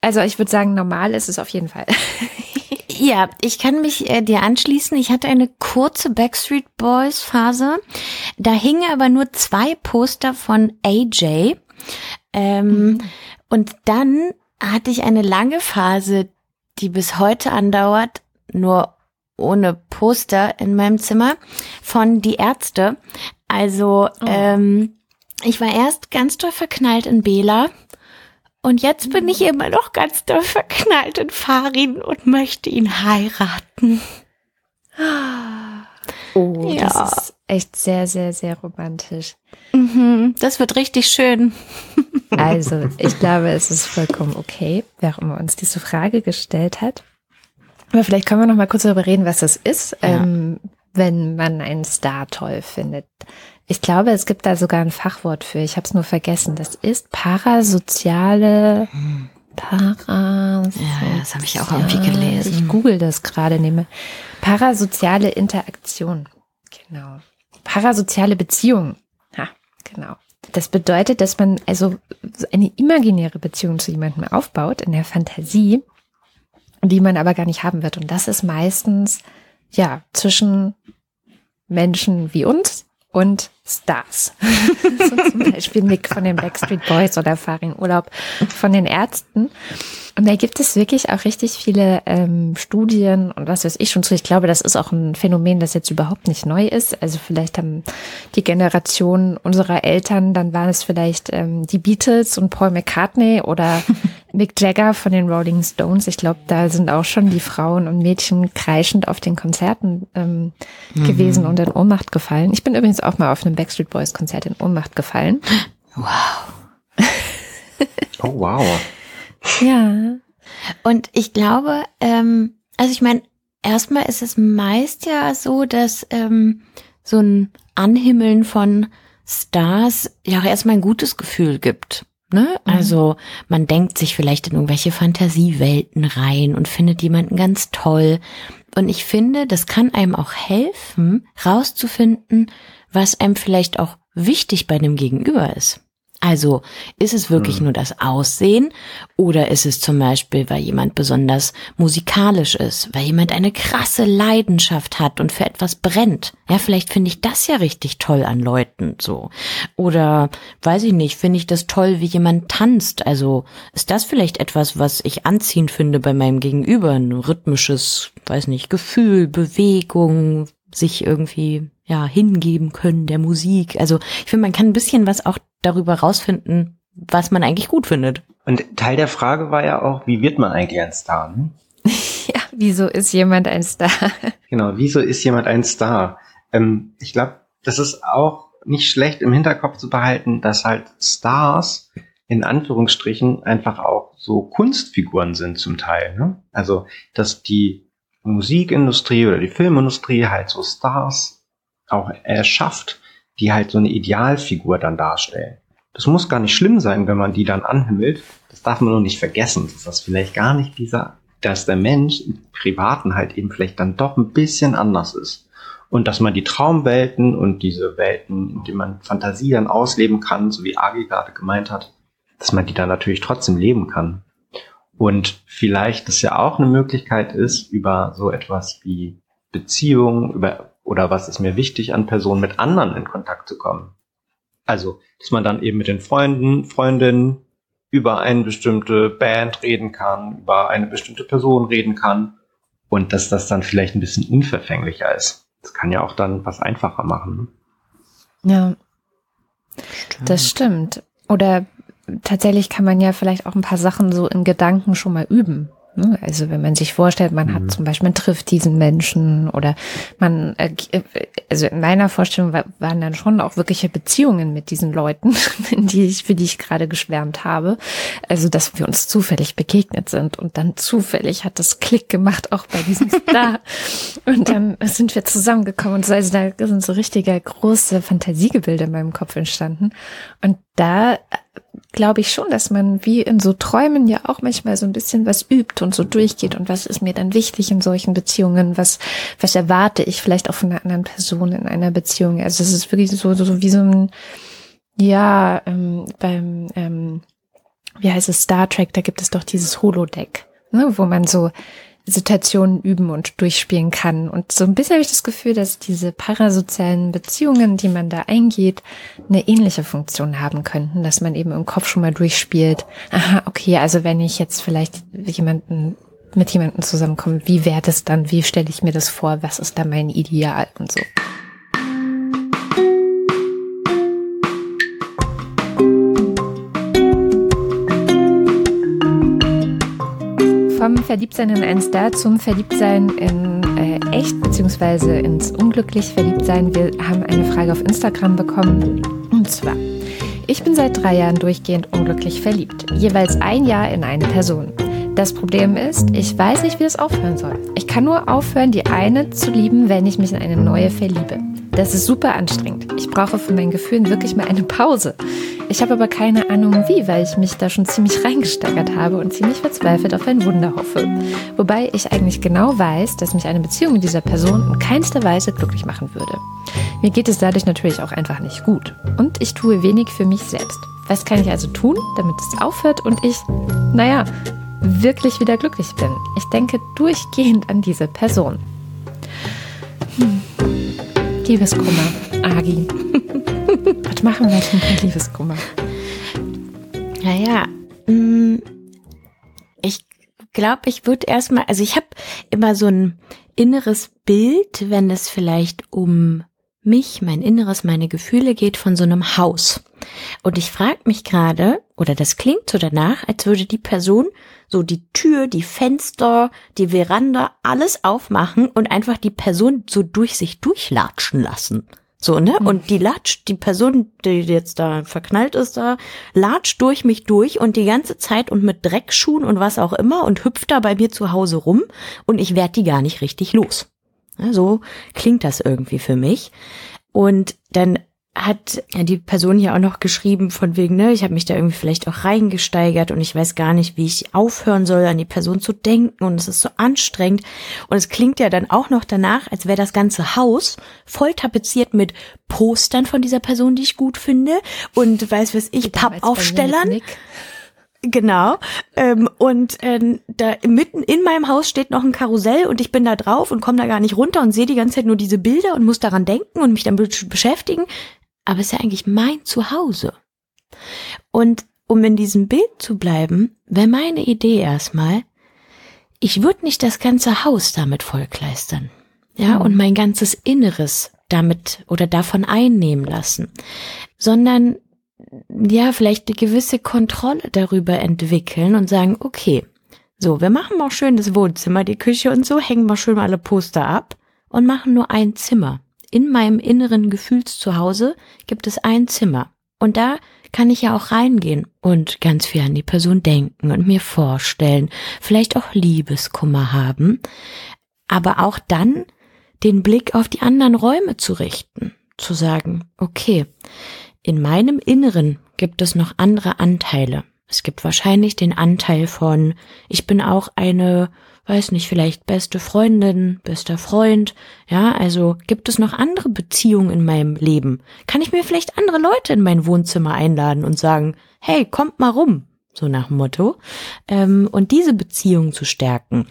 Also ich würde sagen, normal ist es auf jeden Fall. *laughs* Ja, ich kann mich äh, dir anschließen. Ich hatte eine kurze Backstreet Boys Phase. Da hingen aber nur zwei Poster von AJ. Ähm, Und dann hatte ich eine lange Phase, die bis heute andauert, nur ohne Poster in meinem Zimmer, von Die Ärzte. Also ähm, ich war erst ganz doll verknallt in Bela. Und jetzt bin ich immer noch ganz doll verknallt in Farin und möchte ihn heiraten. Oh, Ja. das ist echt sehr, sehr, sehr romantisch. Mhm, das wird richtig schön. Also, ich glaube, es ist vollkommen okay, wer auch immer uns diese Frage gestellt hat. Aber vielleicht können wir noch mal kurz darüber reden, was das ist, Ja. ähm, wenn man einen Star toll findet. Ich glaube, es gibt da sogar ein Fachwort für. Ich habe es nur vergessen. Das ist parasoziale. Para. Ja, das habe ich auch irgendwie gelesen. Ich google das gerade, nehme. Parasoziale Interaktion. Genau. Parasoziale Beziehung. Ha, genau. Das bedeutet, dass man also so eine imaginäre Beziehung zu jemandem aufbaut in der Fantasie, die man aber gar nicht haben wird. Und das ist meistens, ja, zwischen Menschen wie uns und Stars. *laughs* so zum Beispiel Nick von den Backstreet Boys oder Farin Urlaub von den Ärzten. Und da gibt es wirklich auch richtig viele ähm, Studien und was weiß ich schon zu. Ich glaube, das ist auch ein Phänomen, das jetzt überhaupt nicht neu ist. Also vielleicht haben die Generation unserer Eltern, dann waren es vielleicht ähm, die Beatles und Paul McCartney oder *laughs* Mick Jagger von den Rolling Stones. Ich glaube, da sind auch schon die Frauen und Mädchen kreischend auf den Konzerten ähm, gewesen und in Ohnmacht gefallen. Ich bin übrigens auch mal auf einem Backstreet Boys Konzert in Ohnmacht gefallen. *laughs* Oh, wow. Ja. Und ich glaube, ähm, also ich meine, erstmal ist es meist ja so, dass ähm, so ein Anhimmeln von Stars ja auch erstmal ein gutes Gefühl gibt. Ne? Also man denkt sich vielleicht in irgendwelche Fantasiewelten rein und findet jemanden ganz toll. Und ich finde, das kann einem auch helfen, rauszufinden, was einem vielleicht auch wichtig bei dem Gegenüber ist. Also ist es wirklich nur das Aussehen oder ist es zum Beispiel, weil jemand besonders musikalisch ist, weil jemand eine krasse Leidenschaft hat und für etwas brennt? Ja, vielleicht finde ich das ja richtig toll an Leuten so. Oder weiß ich nicht, finde ich das toll, wie jemand tanzt? Also ist das vielleicht etwas, was ich anziehend finde bei meinem Gegenüber? Ein rhythmisches, weiß nicht, Gefühl, Bewegung, sich irgendwie ja hingeben können der Musik. Also ich finde, man kann ein bisschen was auch darüber rausfinden, was man eigentlich gut findet. Und Teil der Frage war ja auch, wie wird man eigentlich ein Star? Ne? *laughs* Ja, wieso ist jemand ein Star? *laughs* Genau, wieso ist jemand ein Star? Ähm, ich glaube, das ist auch nicht schlecht im Hinterkopf zu behalten, dass halt Stars in Anführungsstrichen einfach auch so Kunstfiguren sind zum Teil. Ne? Also, dass die Musikindustrie oder die Filmindustrie halt so Stars auch erschafft, die halt so eine Idealfigur dann darstellen. Das muss gar nicht schlimm sein, wenn man die dann anhimmelt. Das darf man nur nicht vergessen, dass das vielleicht gar nicht dieser, dass der Mensch im Privaten halt eben vielleicht dann doch ein bisschen anders ist. Und dass man die Traumwelten und diese Welten, in denen man Fantasie dann ausleben kann, so wie Agi gerade gemeint hat, dass man die dann natürlich trotzdem leben kann. Und vielleicht das ja auch eine Möglichkeit ist, über so etwas wie Beziehung, über oder was ist mir wichtig an Personen mit anderen in Kontakt zu kommen. Also, dass man dann eben mit den Freunden, Freundinnen über eine bestimmte Band reden kann, über eine bestimmte Person reden kann und dass das dann vielleicht ein bisschen unverfänglicher ist. Das kann ja auch dann was einfacher machen. Ja, das stimmt. Oder tatsächlich kann man ja vielleicht auch ein paar Sachen so in Gedanken schon mal üben. Ne? Also wenn man sich vorstellt, man hat zum Beispiel, man trifft diesen Menschen oder man, äh, also in meiner Vorstellung wa- waren dann schon auch wirkliche Beziehungen mit diesen Leuten, *laughs* die ich, für die ich gerade geschwärmt habe. Also dass wir uns zufällig begegnet sind und dann zufällig hat das Klick gemacht, auch bei diesem *laughs* Star. Und dann sind wir zusammengekommen und so, also da sind so richtige große Fantasiegebilde in meinem Kopf entstanden. Und da glaube ich schon, dass man wie in so Träumen ja auch manchmal so ein bisschen was übt und so durchgeht und was ist mir dann wichtig in solchen Beziehungen, was, was erwarte ich vielleicht auch von einer anderen Person in einer Beziehung. Also es ist wirklich so, so, so wie so ein, ja, ähm, beim, ähm, wie heißt es, Star Trek, da gibt es doch dieses Holodeck, ne, wo man so Situationen üben und durchspielen kann. Und so ein bisschen habe ich das Gefühl, dass diese parasozialen Beziehungen, die man da eingeht, eine ähnliche Funktion haben könnten, dass man eben im Kopf schon mal durchspielt. Aha, okay, also wenn ich jetzt vielleicht jemanden mit jemandem zusammenkomme, wie wäre das dann? Wie stelle ich mir das vor? Was ist da mein Ideal und so? Verliebtsein in einen Star zum Verliebtsein in äh, echt beziehungsweise ins unglücklich Verliebtsein. Wir haben eine Frage auf Instagram bekommen und zwar. Ich bin seit drei Jahren durchgehend unglücklich verliebt, jeweils ein Jahr in eine Person. Das Problem ist, ich weiß nicht, wie es aufhören soll. Ich kann nur aufhören, die eine zu lieben, wenn ich mich in eine neue verliebe. Das ist super anstrengend. Ich brauche von meinen Gefühlen wirklich mal eine Pause. Ich habe aber keine Ahnung wie, weil ich mich da schon ziemlich reingesteigert habe und ziemlich verzweifelt auf ein Wunder hoffe. Wobei ich eigentlich genau weiß, dass mich eine Beziehung mit dieser Person in keinster Weise glücklich machen würde. Mir geht es dadurch natürlich auch einfach nicht gut. Und ich tue wenig für mich selbst. Was kann ich also tun, damit es aufhört und ich, naja, wirklich wieder glücklich bin? Ich denke durchgehend an diese Person. Hm. Liebeskummer, Agi. *laughs* Was machen wir denn mit Liebeskummer? Naja, mm, ich glaube, ich würde erstmal, also ich habe immer so ein inneres Bild, wenn es vielleicht um mich, mein Inneres, meine Gefühle geht, von so einem Haus. Und ich frage mich gerade, oder das klingt so danach, als würde die Person so die Tür, die Fenster, die Veranda, alles aufmachen und einfach die Person so durch sich durchlatschen lassen. So, ne? Mhm. Und die latscht, die Person, die jetzt da verknallt ist, da latscht durch mich durch und die ganze Zeit und mit Dreckschuhen und was auch immer und hüpft da bei mir zu Hause rum und ich werd die gar nicht richtig los. Ja, so klingt das irgendwie für mich. Und dann hat die Person hier auch noch geschrieben von wegen, ne, ich habe mich da irgendwie vielleicht auch reingesteigert und ich weiß gar nicht, wie ich aufhören soll, an die Person zu denken und es ist so anstrengend und es klingt ja dann auch noch danach, als wäre das ganze Haus voll tapeziert mit Postern von dieser Person, die ich gut finde und weiß was ich, Pappaufstellern. Genau. Ähm, und ähm, da mitten in meinem Haus steht noch ein Karussell und ich bin da drauf und komme da gar nicht runter und sehe die ganze Zeit nur diese Bilder und muss daran denken und mich dann beschäftigen aber es ist ja eigentlich mein Zuhause. Und um in diesem Bild zu bleiben, wäre meine Idee erstmal, ich würde nicht das ganze Haus damit vollkleistern. Ja, mhm. und mein ganzes Inneres damit oder davon einnehmen lassen, sondern ja, vielleicht eine gewisse Kontrolle darüber entwickeln und sagen, okay, so, wir machen mal schön das Wohnzimmer, die Küche und so, hängen wir schön alle Poster ab und machen nur ein Zimmer in meinem inneren Gefühlszuhause gibt es ein Zimmer. Und da kann ich ja auch reingehen und ganz viel an die Person denken und mir vorstellen, vielleicht auch Liebeskummer haben, aber auch dann den Blick auf die anderen Räume zu richten, zu sagen, okay, in meinem Inneren gibt es noch andere Anteile. Es gibt wahrscheinlich den Anteil von, ich bin auch eine weiß nicht, vielleicht beste Freundin, bester Freund, ja, also gibt es noch andere Beziehungen in meinem Leben? Kann ich mir vielleicht andere Leute in mein Wohnzimmer einladen und sagen, hey, kommt mal rum, so nach dem Motto, ähm, und diese Beziehung zu stärken.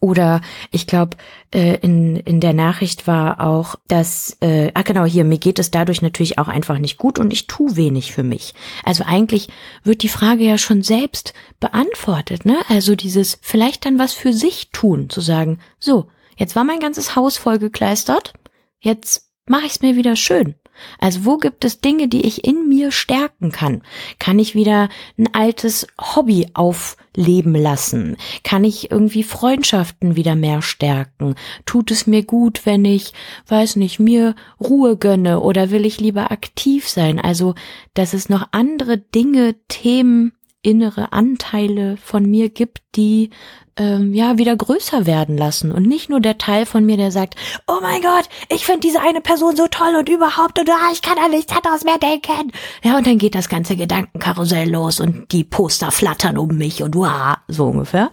Oder ich glaube, äh, in, in der Nachricht war auch, dass, äh, ah genau, hier, mir geht es dadurch natürlich auch einfach nicht gut und ich tu wenig für mich. Also eigentlich wird die Frage ja schon selbst beantwortet, ne? Also dieses vielleicht dann was für sich tun, zu sagen, so, jetzt war mein ganzes Haus vollgekleistert, jetzt mache ich es mir wieder schön. Also wo gibt es Dinge, die ich in mir stärken kann? Kann ich wieder ein altes Hobby aufleben lassen? Kann ich irgendwie Freundschaften wieder mehr stärken? Tut es mir gut, wenn ich, weiß nicht, mir Ruhe gönne oder will ich lieber aktiv sein? Also, dass es noch andere Dinge, Themen innere Anteile von mir gibt, die ähm, ja wieder größer werden lassen und nicht nur der Teil von mir, der sagt, oh mein Gott, ich finde diese eine Person so toll und überhaupt und ah, ich kann an nichts anderes mehr denken. Ja, und dann geht das ganze Gedankenkarussell los und die Poster flattern um mich und wow, so ungefähr.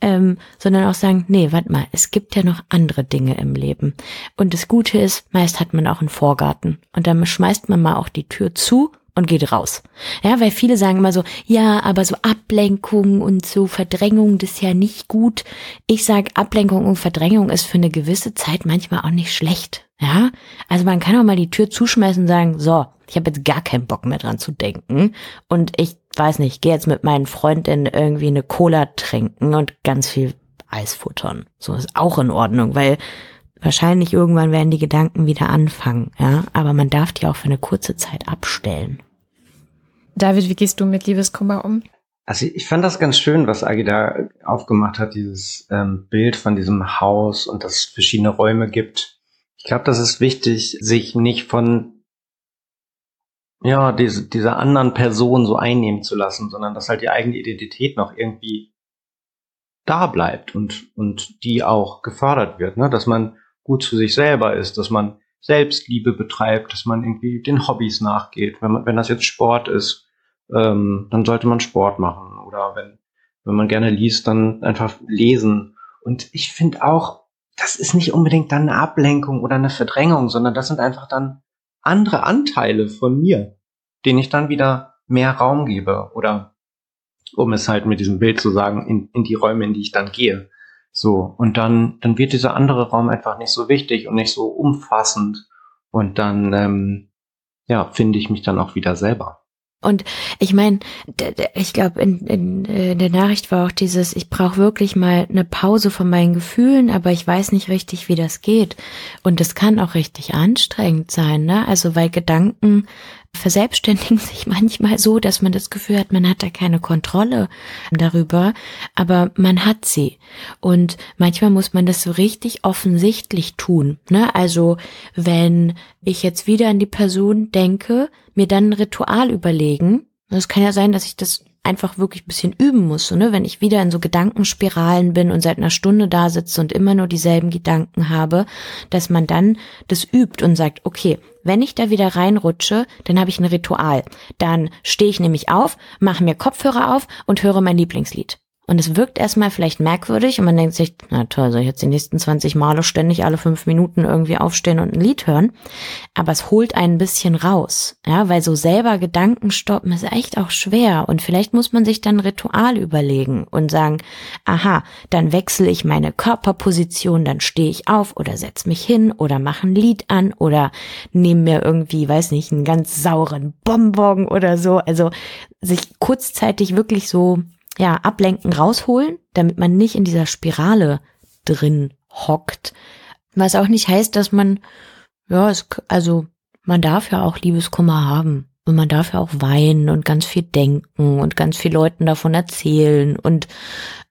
Ähm, sondern auch sagen, nee, warte mal, es gibt ja noch andere Dinge im Leben. Und das Gute ist, meist hat man auch einen Vorgarten und dann schmeißt man mal auch die Tür zu und geht raus. Ja, weil viele sagen immer so, ja, aber so Ablenkung und so Verdrängung, das ist ja nicht gut. Ich sag, Ablenkung und Verdrängung ist für eine gewisse Zeit manchmal auch nicht schlecht. Ja, also man kann auch mal die Tür zuschmeißen und sagen, so, ich habe jetzt gar keinen Bock mehr dran zu denken und ich weiß nicht, gehe jetzt mit meinen Freundinnen irgendwie eine Cola trinken und ganz viel Eis futtern. So ist auch in Ordnung, weil Wahrscheinlich irgendwann werden die Gedanken wieder anfangen, ja, aber man darf die auch für eine kurze Zeit abstellen. David, wie gehst du mit Liebeskummer um? Also ich fand das ganz schön, was Agi da aufgemacht hat, dieses ähm, Bild von diesem Haus und dass es verschiedene Räume gibt. Ich glaube, das ist wichtig, sich nicht von ja, diese, dieser anderen Person so einnehmen zu lassen, sondern dass halt die eigene Identität noch irgendwie da bleibt und, und die auch gefördert wird, ne? dass man gut zu sich selber ist, dass man Selbstliebe betreibt, dass man irgendwie den Hobbys nachgeht. Wenn, man, wenn das jetzt Sport ist, ähm, dann sollte man Sport machen. Oder wenn, wenn man gerne liest, dann einfach lesen. Und ich finde auch, das ist nicht unbedingt dann eine Ablenkung oder eine Verdrängung, sondern das sind einfach dann andere Anteile von mir, denen ich dann wieder mehr Raum gebe. Oder um es halt mit diesem Bild zu sagen, in, in die Räume, in die ich dann gehe. So, und dann, dann wird dieser andere Raum einfach nicht so wichtig und nicht so umfassend. Und dann, ähm, ja, finde ich mich dann auch wieder selber. Und ich meine, ich glaube, in, in, in der Nachricht war auch dieses, ich brauche wirklich mal eine Pause von meinen Gefühlen, aber ich weiß nicht richtig, wie das geht. Und das kann auch richtig anstrengend sein, ne? Also weil Gedanken verselbstständigen *laughs* sich manchmal so, dass man das Gefühl hat, man hat da keine Kontrolle darüber, aber man hat sie. Und manchmal muss man das so richtig offensichtlich tun. Ne? Also wenn ich jetzt wieder an die Person denke, mir dann ein Ritual überlegen, es kann ja sein, dass ich das einfach wirklich ein bisschen üben muss. So, ne? Wenn ich wieder in so Gedankenspiralen bin und seit einer Stunde da sitze und immer nur dieselben Gedanken habe, dass man dann das übt und sagt, okay, wenn ich da wieder reinrutsche, dann habe ich ein Ritual. Dann stehe ich nämlich auf, mache mir Kopfhörer auf und höre mein Lieblingslied. Und es wirkt erstmal vielleicht merkwürdig und man denkt sich, na toll, soll ich jetzt die nächsten 20 Male ständig alle fünf Minuten irgendwie aufstehen und ein Lied hören? Aber es holt ein bisschen raus, ja, weil so selber Gedanken stoppen ist echt auch schwer und vielleicht muss man sich dann Ritual überlegen und sagen, aha, dann wechsle ich meine Körperposition, dann stehe ich auf oder setz mich hin oder mache ein Lied an oder nehme mir irgendwie, weiß nicht, einen ganz sauren Bonbon oder so. Also sich kurzzeitig wirklich so ja, ablenken, rausholen, damit man nicht in dieser Spirale drin hockt. Was auch nicht heißt, dass man, ja, es, also man darf ja auch Liebeskummer haben. Und man darf ja auch weinen und ganz viel denken und ganz viel Leuten davon erzählen. Und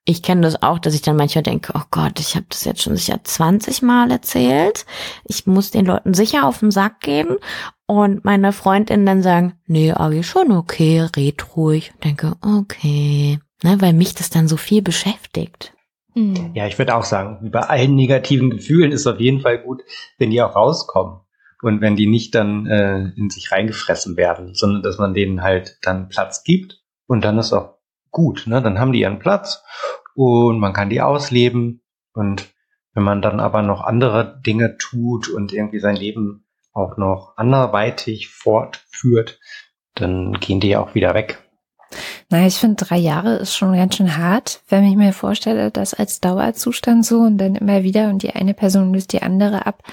ich kenne das auch, dass ich dann manchmal denke, oh Gott, ich habe das jetzt schon sicher 20 Mal erzählt. Ich muss den Leuten sicher auf den Sack gehen. Und meine Freundinnen dann sagen, nee, Agi, schon okay, red ruhig. Und denke, okay ne, weil mich das dann so viel beschäftigt. Mhm. Ja, ich würde auch sagen, bei allen negativen Gefühlen ist es auf jeden Fall gut, wenn die auch rauskommen und wenn die nicht dann äh, in sich reingefressen werden, sondern dass man denen halt dann Platz gibt und dann ist auch gut, ne? Dann haben die ihren Platz und man kann die ausleben und wenn man dann aber noch andere Dinge tut und irgendwie sein Leben auch noch anderweitig fortführt, dann gehen die auch wieder weg. Naja, ich finde, drei Jahre ist schon ganz schön hart, wenn ich mir vorstelle, das als Dauerzustand so und dann immer wieder und die eine Person löst die andere ab.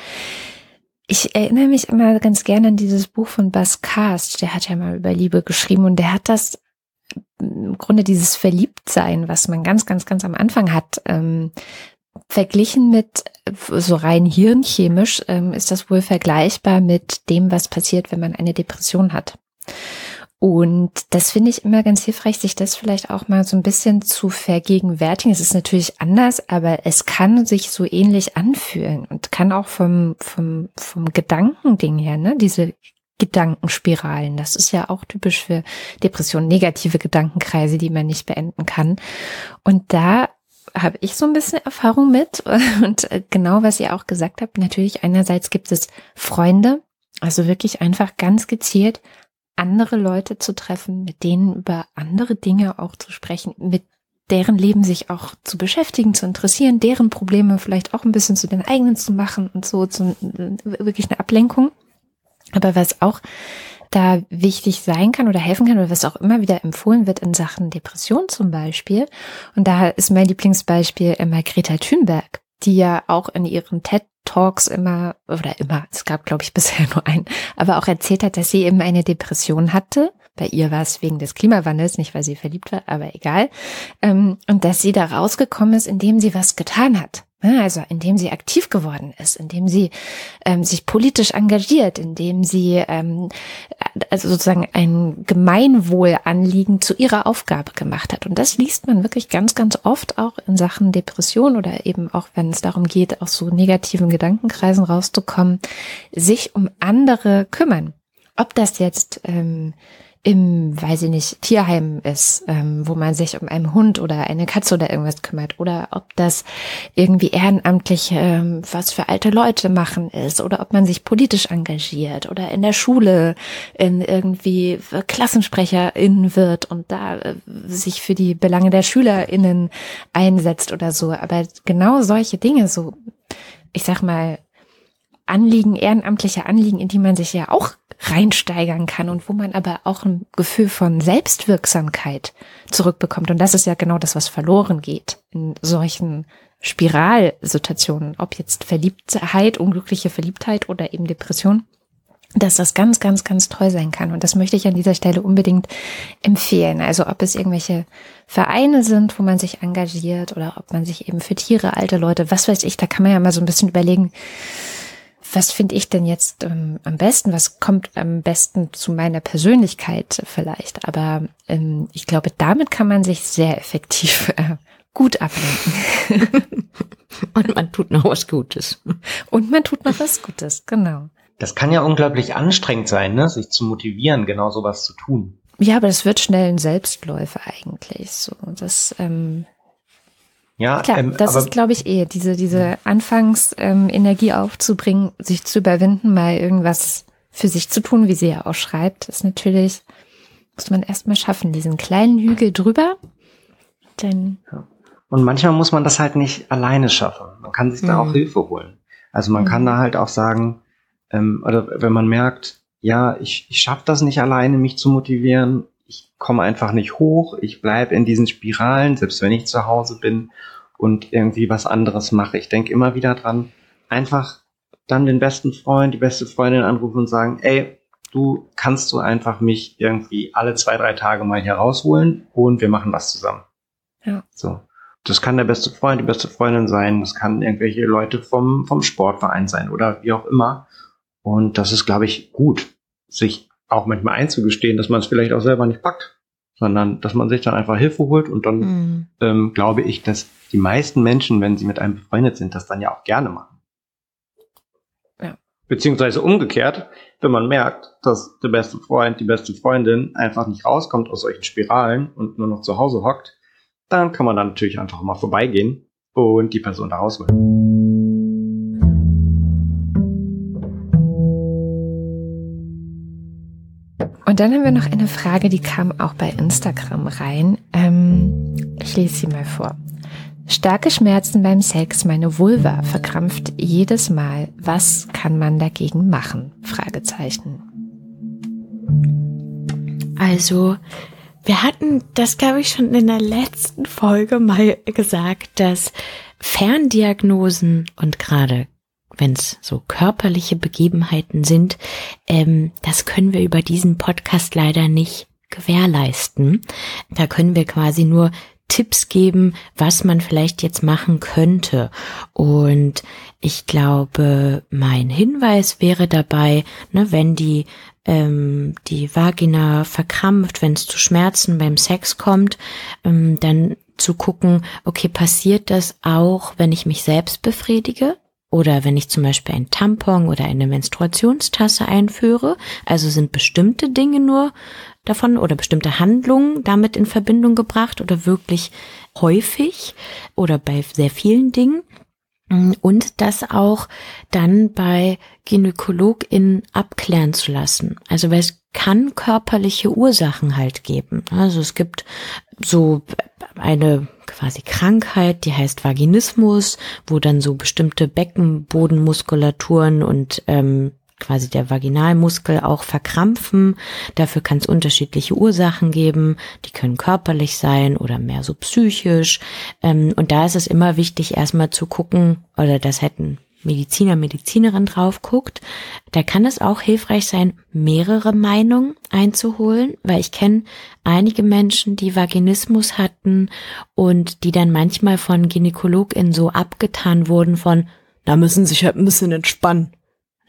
Ich erinnere mich immer ganz gerne an dieses Buch von Bas Cast, der hat ja mal über Liebe geschrieben und der hat das im Grunde dieses Verliebtsein, was man ganz, ganz, ganz am Anfang hat, ähm, verglichen mit so rein hirnchemisch, ähm, ist das wohl vergleichbar mit dem, was passiert, wenn man eine Depression hat. Und das finde ich immer ganz hilfreich, sich das vielleicht auch mal so ein bisschen zu vergegenwärtigen. Es ist natürlich anders, aber es kann sich so ähnlich anfühlen und kann auch vom, vom, vom Gedankending her, ne, diese Gedankenspiralen. Das ist ja auch typisch für Depressionen, negative Gedankenkreise, die man nicht beenden kann. Und da habe ich so ein bisschen Erfahrung mit *laughs* und äh, genau was ihr auch gesagt habt, natürlich einerseits gibt es Freunde, also wirklich einfach ganz gezielt andere Leute zu treffen, mit denen über andere Dinge auch zu sprechen, mit deren Leben sich auch zu beschäftigen, zu interessieren, deren Probleme vielleicht auch ein bisschen zu den eigenen zu machen und so, zu, wirklich eine Ablenkung. Aber was auch da wichtig sein kann oder helfen kann oder was auch immer wieder empfohlen wird in Sachen Depression zum Beispiel. Und da ist mein Lieblingsbeispiel immer Greta Thunberg, die ja auch in ihren TED Talks immer, oder immer, es gab glaube ich *laughs* bisher nur einen, aber auch erzählt hat, dass sie eben eine Depression hatte. Bei ihr war es wegen des Klimawandels, nicht weil sie verliebt war, aber egal. Ähm, und dass sie da rausgekommen ist, indem sie was getan hat. Also indem sie aktiv geworden ist, indem sie ähm, sich politisch engagiert, indem sie ähm, also sozusagen ein Gemeinwohlanliegen zu ihrer Aufgabe gemacht hat. Und das liest man wirklich ganz, ganz oft auch in Sachen Depression oder eben auch, wenn es darum geht, aus so negativen Gedankenkreisen rauszukommen, sich um andere kümmern. Ob das jetzt ähm, im, weiß ich nicht, Tierheim ist, ähm, wo man sich um einen Hund oder eine Katze oder irgendwas kümmert. Oder ob das irgendwie ehrenamtlich ähm, was für alte Leute machen ist. Oder ob man sich politisch engagiert. Oder in der Schule in irgendwie KlassensprecherInnen wird und da äh, sich für die Belange der SchülerInnen einsetzt oder so. Aber genau solche Dinge, so, ich sag mal, Anliegen, ehrenamtliche Anliegen, in die man sich ja auch reinsteigern kann und wo man aber auch ein Gefühl von Selbstwirksamkeit zurückbekommt. Und das ist ja genau das, was verloren geht in solchen Spiralsituationen, ob jetzt Verliebtheit, unglückliche Verliebtheit oder eben Depression, dass das ganz, ganz, ganz toll sein kann. Und das möchte ich an dieser Stelle unbedingt empfehlen. Also ob es irgendwelche Vereine sind, wo man sich engagiert oder ob man sich eben für Tiere, alte Leute, was weiß ich, da kann man ja mal so ein bisschen überlegen, was finde ich denn jetzt ähm, am besten? Was kommt am besten zu meiner Persönlichkeit vielleicht? Aber ähm, ich glaube, damit kann man sich sehr effektiv *laughs* äh, gut ablenken. *laughs* Und man tut noch was Gutes. Und man tut noch was Gutes, genau. Das kann ja unglaublich anstrengend sein, ne? sich zu motivieren, genau sowas zu tun. Ja, aber das wird schnell ein Selbstläufer eigentlich. So, das ähm, ja, Klar, ähm, das ist, glaube ich, eh diese, diese Anfangsenergie ähm, aufzubringen, sich zu überwinden, mal irgendwas für sich zu tun, wie sie ja auch schreibt, ist natürlich, muss man erstmal schaffen, diesen kleinen Hügel drüber. Denn ja. Und manchmal muss man das halt nicht alleine schaffen. Man kann sich mhm. da auch Hilfe holen. Also man mhm. kann da halt auch sagen, ähm, oder wenn man merkt, ja, ich, ich schaffe das nicht alleine, mich zu motivieren, komme einfach nicht hoch, ich bleibe in diesen Spiralen, selbst wenn ich zu Hause bin und irgendwie was anderes mache. Ich denke immer wieder dran, einfach dann den besten Freund, die beste Freundin anrufen und sagen, ey, du kannst du einfach mich irgendwie alle zwei, drei Tage mal hier rausholen und wir machen was zusammen. Ja. So. Das kann der beste Freund, die beste Freundin sein, das kann irgendwelche Leute vom, vom Sportverein sein oder wie auch immer. Und das ist, glaube ich, gut, sich auch manchmal einzugestehen, dass man es vielleicht auch selber nicht packt, sondern dass man sich dann einfach Hilfe holt und dann mhm. ähm, glaube ich, dass die meisten Menschen, wenn sie mit einem befreundet sind, das dann ja auch gerne machen. Ja. Beziehungsweise umgekehrt, wenn man merkt, dass der beste Freund, die beste Freundin einfach nicht rauskommt aus solchen Spiralen und nur noch zu Hause hockt, dann kann man dann natürlich einfach mal vorbeigehen und die Person da rausholen. Und dann haben wir noch eine Frage, die kam auch bei Instagram rein. Ähm, ich lese sie mal vor. Starke Schmerzen beim Sex, meine Vulva verkrampft jedes Mal. Was kann man dagegen machen? Fragezeichen. Also, wir hatten das, glaube ich, schon in der letzten Folge mal gesagt, dass Ferndiagnosen und gerade wenn es so körperliche Begebenheiten sind, ähm, das können wir über diesen Podcast leider nicht gewährleisten. Da können wir quasi nur Tipps geben, was man vielleicht jetzt machen könnte. Und ich glaube, mein Hinweis wäre dabei, ne, wenn die ähm, die Vagina verkrampft, wenn es zu Schmerzen beim Sex kommt, ähm, dann zu gucken, okay, passiert das auch, wenn ich mich selbst befriedige? Oder wenn ich zum Beispiel ein Tampon oder eine Menstruationstasse einführe, also sind bestimmte Dinge nur davon oder bestimmte Handlungen damit in Verbindung gebracht oder wirklich häufig oder bei sehr vielen Dingen. Und das auch dann bei GynäkologInnen abklären zu lassen. Also weil es kann körperliche Ursachen halt geben. Also es gibt so eine quasi Krankheit, die heißt Vaginismus, wo dann so bestimmte Beckenbodenmuskulaturen und ähm, quasi der Vaginalmuskel auch verkrampfen. Dafür kann es unterschiedliche Ursachen geben. Die können körperlich sein oder mehr so psychisch. Ähm, und da ist es immer wichtig, erstmal zu gucken, oder das hätten Mediziner, Medizinerin drauf guckt, da kann es auch hilfreich sein, mehrere Meinungen einzuholen, weil ich kenne einige Menschen, die Vaginismus hatten und die dann manchmal von GynäkologInnen so abgetan wurden von, da müssen sich halt ein bisschen entspannen.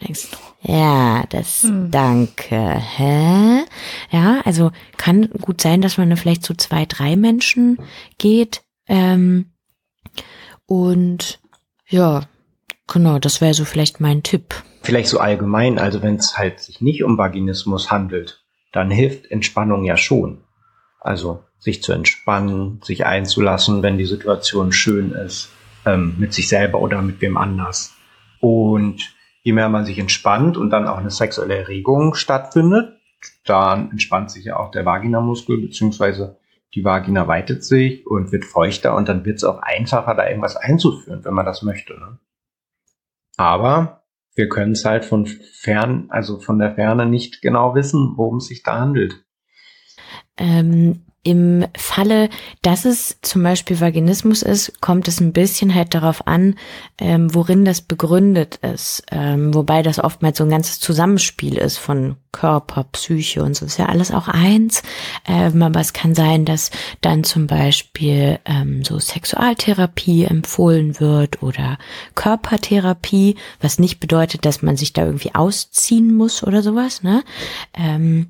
Denkst, ja, das hm. danke. Hä? Ja, also kann gut sein, dass man da vielleicht zu zwei, drei Menschen geht. Ähm, und ja, genau, das wäre so vielleicht mein Tipp. Vielleicht so allgemein, also wenn es halt sich nicht um Vaginismus handelt, dann hilft Entspannung ja schon. Also sich zu entspannen, sich einzulassen, wenn die Situation schön ist, ähm, mit sich selber oder mit wem anders. Und je mehr man sich entspannt und dann auch eine sexuelle Erregung stattfindet, dann entspannt sich ja auch der Vaginamuskel, beziehungsweise die Vagina weitet sich und wird feuchter und dann wird es auch einfacher, da irgendwas einzuführen, wenn man das möchte. Ne? Aber wir können es halt von fern, also von der Ferne nicht genau wissen, worum es sich da handelt. Ähm, im Falle, dass es zum Beispiel Vaginismus ist, kommt es ein bisschen halt darauf an, ähm, worin das begründet ist. Ähm, wobei das oftmals so ein ganzes Zusammenspiel ist von Körper, Psyche und so. Ist ja alles auch eins. Ähm, aber es kann sein, dass dann zum Beispiel ähm, so Sexualtherapie empfohlen wird oder Körpertherapie, was nicht bedeutet, dass man sich da irgendwie ausziehen muss oder sowas. Ne? Ähm,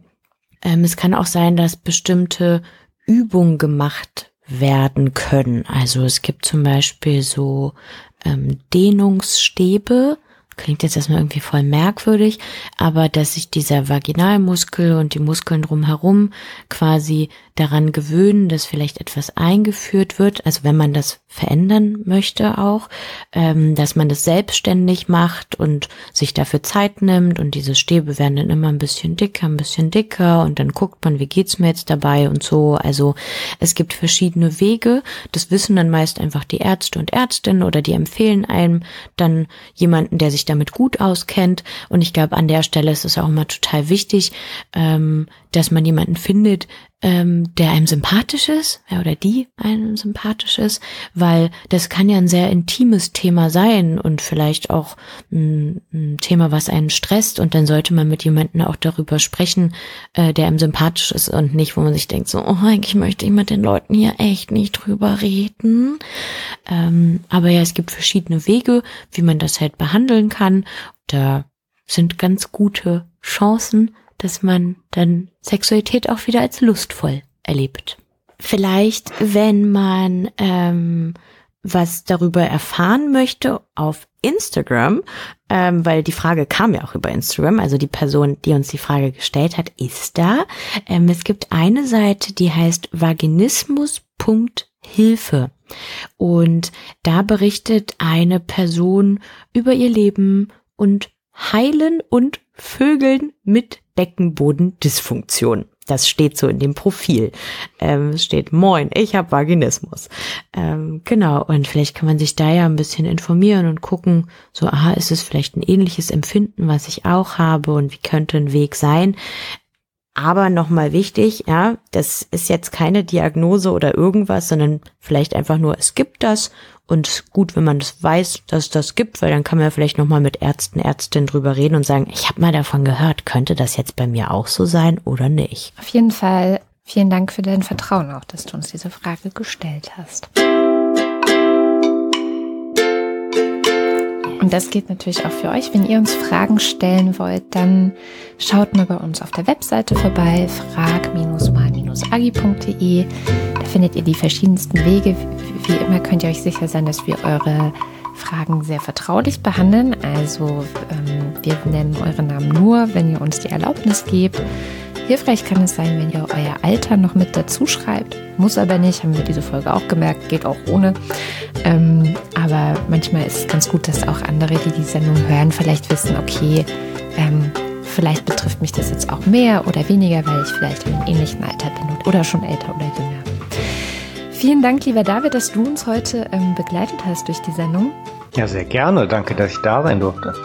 ähm, es kann auch sein, dass bestimmte Übungen gemacht werden können. Also es gibt zum Beispiel so ähm, Dehnungsstäbe, klingt jetzt erstmal irgendwie voll merkwürdig, aber dass sich dieser Vaginalmuskel und die Muskeln drumherum quasi daran gewöhnen, dass vielleicht etwas eingeführt wird, also wenn man das verändern möchte auch, ähm, dass man das selbstständig macht und sich dafür Zeit nimmt und diese Stäbe werden dann immer ein bisschen dicker, ein bisschen dicker und dann guckt man, wie geht's mir jetzt dabei und so. Also es gibt verschiedene Wege. Das wissen dann meist einfach die Ärzte und Ärztinnen oder die empfehlen einem dann jemanden, der sich damit gut auskennt. Und ich glaube, an der Stelle ist es auch immer total wichtig, ähm, dass man jemanden findet, ähm, der einem sympathisch ist, ja, oder die einem sympathisch ist, weil das kann ja ein sehr intimes Thema sein und vielleicht auch ein, ein Thema, was einen stresst und dann sollte man mit jemandem auch darüber sprechen, äh, der einem sympathisch ist und nicht, wo man sich denkt, so, oh, eigentlich möchte ich mit den Leuten hier echt nicht drüber reden. Ähm, aber ja, es gibt verschiedene Wege, wie man das halt behandeln kann. Da sind ganz gute Chancen, dass man dann Sexualität auch wieder als lustvoll erlebt. Vielleicht, wenn man ähm, was darüber erfahren möchte auf Instagram, ähm, weil die Frage kam ja auch über Instagram, also die Person, die uns die Frage gestellt hat, ist da. Ähm, es gibt eine Seite, die heißt vaginismus.hilfe und da berichtet eine Person über ihr Leben und Heilen und Vögeln mit Beckenbodendysfunktion. Das steht so in dem Profil. Ähm, steht, moin, ich habe Vaginismus. Ähm, genau, und vielleicht kann man sich da ja ein bisschen informieren und gucken, so, aha, ist es vielleicht ein ähnliches Empfinden, was ich auch habe und wie könnte ein Weg sein. Aber nochmal wichtig, ja, das ist jetzt keine Diagnose oder irgendwas, sondern vielleicht einfach nur, es gibt das und gut, wenn man das weiß, dass das gibt, weil dann kann man ja vielleicht nochmal mit Ärzten, Ärztinnen drüber reden und sagen, ich habe mal davon gehört, könnte das jetzt bei mir auch so sein oder nicht? Auf jeden Fall vielen Dank für dein Vertrauen auch, dass du uns diese Frage gestellt hast. Und das geht natürlich auch für euch. Wenn ihr uns Fragen stellen wollt, dann schaut mal bei uns auf der Webseite vorbei, frag-mal-agi.de. Da findet ihr die verschiedensten Wege. Wie immer könnt ihr euch sicher sein, dass wir eure Fragen sehr vertraulich behandeln. Also ähm, wir nennen eure Namen nur, wenn ihr uns die Erlaubnis gebt. Hilfreich kann es sein, wenn ihr euer Alter noch mit dazu schreibt. Muss aber nicht, haben wir diese Folge auch gemerkt, geht auch ohne. Ähm, aber manchmal ist es ganz gut, dass auch andere, die die Sendung hören, vielleicht wissen, okay, ähm, vielleicht betrifft mich das jetzt auch mehr oder weniger, weil ich vielleicht in einem ähnlichen Alter bin oder schon älter oder jünger. Vielen Dank, lieber David, dass du uns heute ähm, begleitet hast durch die Sendung. Ja, sehr gerne. Danke, dass ich da sein durfte.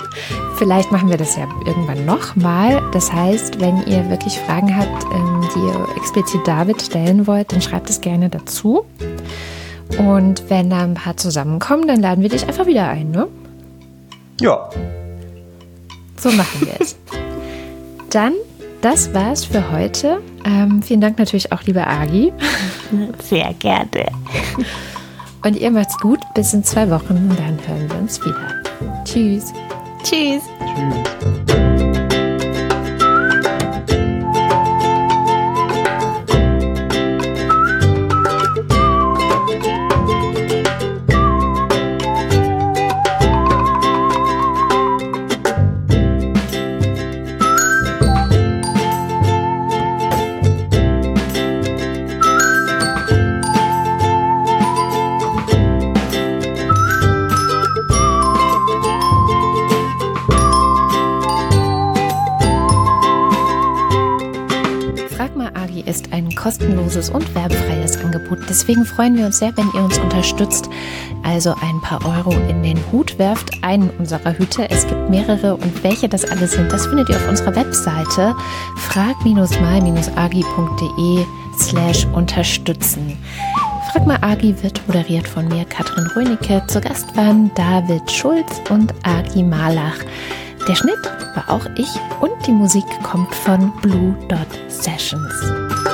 Vielleicht machen wir das ja irgendwann nochmal. Das heißt, wenn ihr wirklich Fragen habt, ähm, die ihr explizit David stellen wollt, dann schreibt es gerne dazu. Und wenn da ein paar zusammenkommen, dann laden wir dich einfach wieder ein, ne? Ja. So machen wir es. *laughs* dann, das war's für heute. Ähm, vielen Dank natürlich auch, liebe Agi. *laughs* Sehr gerne. Und ihr macht's gut. Bis in zwei Wochen. Dann hören wir uns wieder. Tschüss. Tschüss. Tschüss. Kostenloses und werbefreies Angebot. Deswegen freuen wir uns sehr, wenn ihr uns unterstützt. Also ein paar Euro in den Hut werft, einen unserer Hüte. Es gibt mehrere und welche das alles sind, das findet ihr auf unserer Webseite frag-mal-agi.de slash unterstützen. Frag mal Agi wird moderiert von mir, Katrin Rönicke. Zu Gast waren David Schulz und Agi Malach. Der Schnitt war auch ich und die Musik kommt von Blue Dot Sessions.